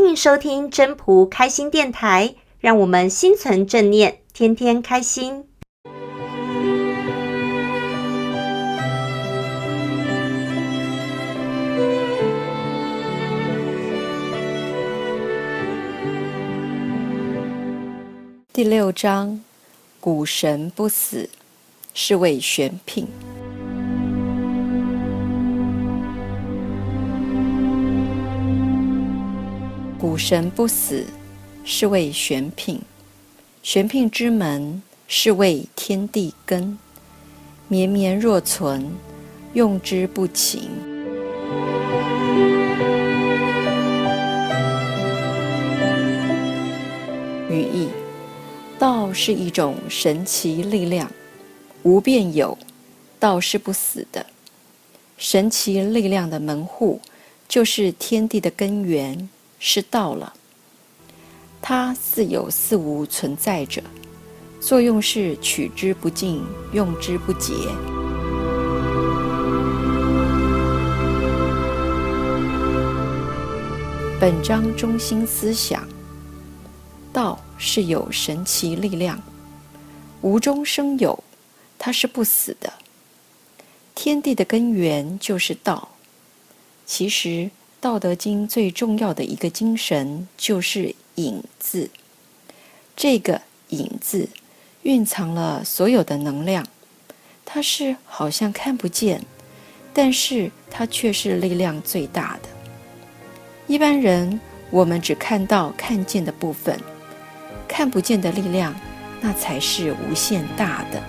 欢迎收听真仆开心电台，让我们心存正念，天天开心。第六章，古神不死，是谓玄牝。古神不死，是谓玄牝。玄牝之门，是谓天地根。绵绵若存，用之不勤。语义：道是一种神奇力量，无便有，道是不死的。神奇力量的门户，就是天地的根源。是道了，它似有似无存在着，作用是取之不尽，用之不竭。本章中心思想：道是有神奇力量，无中生有，它是不死的。天地的根源就是道，其实。《道德经》最重要的一个精神就是“隐”字。这个“隐”字蕴藏了所有的能量，它是好像看不见，但是它却是力量最大的。一般人我们只看到看见的部分，看不见的力量，那才是无限大的。